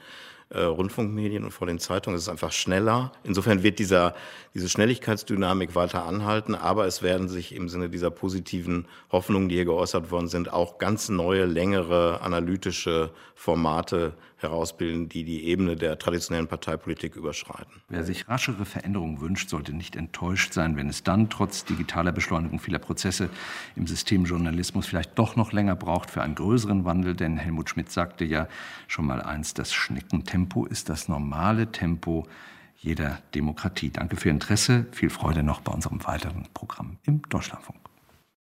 äh, Rundfunkmedien und vor den Zeitungen. Es ist einfach schneller. Insofern wird dieser, diese Schnelligkeitsdynamik weiter anhalten, aber es werden sich im Sinne dieser positiven Hoffnungen, die hier geäußert worden sind, auch ganz neue, längere analytische Formate herausbilden, die die Ebene der traditionellen Parteipolitik überschreiten. Wer sich raschere Veränderungen wünscht, sollte nicht enttäuscht sein, wenn es dann trotz digitaler Beschleunigung vieler Prozesse im System Journalismus vielleicht doch noch länger braucht für einen größeren Wandel. Denn Helmut Schmidt sagte ja schon mal eins, das Schneckentempo ist das normale Tempo jeder Demokratie. Danke für Ihr Interesse. Viel Freude noch bei unserem weiteren Programm im Deutschlandfunk.